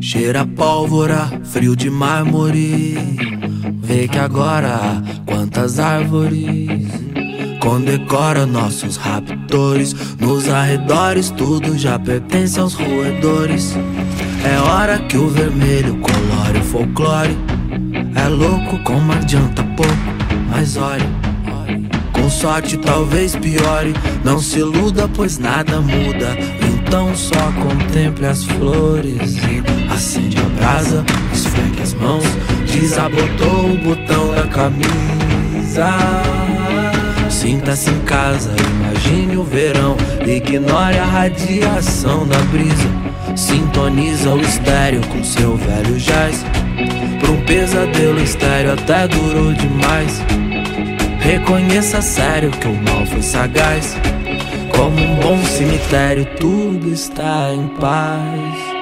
Cheira pólvora, frio de mármore. Vê que agora quantas árvores condecora nossos raptores. Nos arredores, tudo já pertence aos roedores. É hora que o vermelho colore o folclore. É louco como adianta pouco, mas olhe. Com sorte talvez piore, não se iluda, pois nada muda. Então só contemple as flores e acende a brasa, esfregue as mãos, desabotou o botão da camisa. Sinta-se em casa, imagine o verão, ignore a radiação da brisa. Sintoniza o estéreo com seu velho jazz. Pra um pesadelo estéreo até durou demais. Reconheça sério que o mal foi sagaz. Como um bom cemitério, tudo está em paz.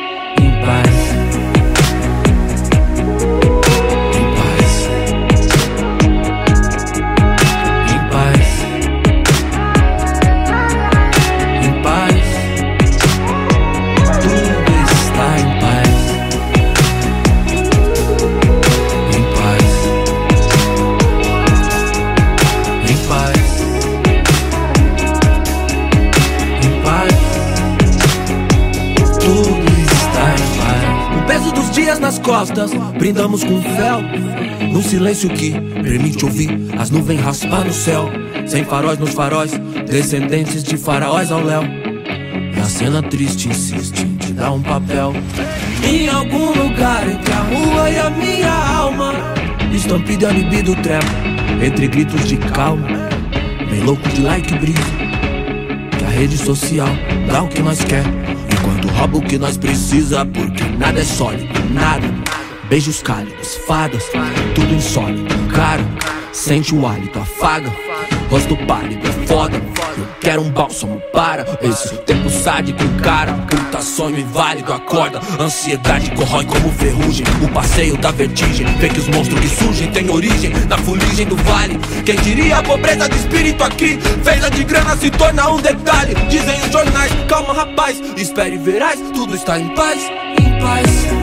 Dias nas costas, brindamos com fel. No silêncio que permite ouvir as nuvens raspar no céu. Sem faróis nos faróis, descendentes de faraós ao léu. E a cena triste insiste em te dar um papel. Em algum lugar entre a rua e a minha alma. Estampida a libido trepa, entre gritos de calma. Bem louco de like e brisa. Que a rede social dá o que nós quer. Enquanto rouba o que nós precisa, porque nada é sólido, nada. Beijos cálidos, fadas, tudo insólito, caro. Sente o hálito, afaga. Rosto pálido, é foda. Eu quero um bálsamo para esse tempo sádico, cara. Puta sonho inválido, acorda. Ansiedade corrói como ferrugem. O passeio da vertigem. Vê que os monstros que surgem têm origem na fuligem do vale. Quem diria a pobreza de espírito aqui? Fez a de grana se torna um detalhe. Dizem os jornais, calma rapaz, espere verás, tudo está em paz, em paz.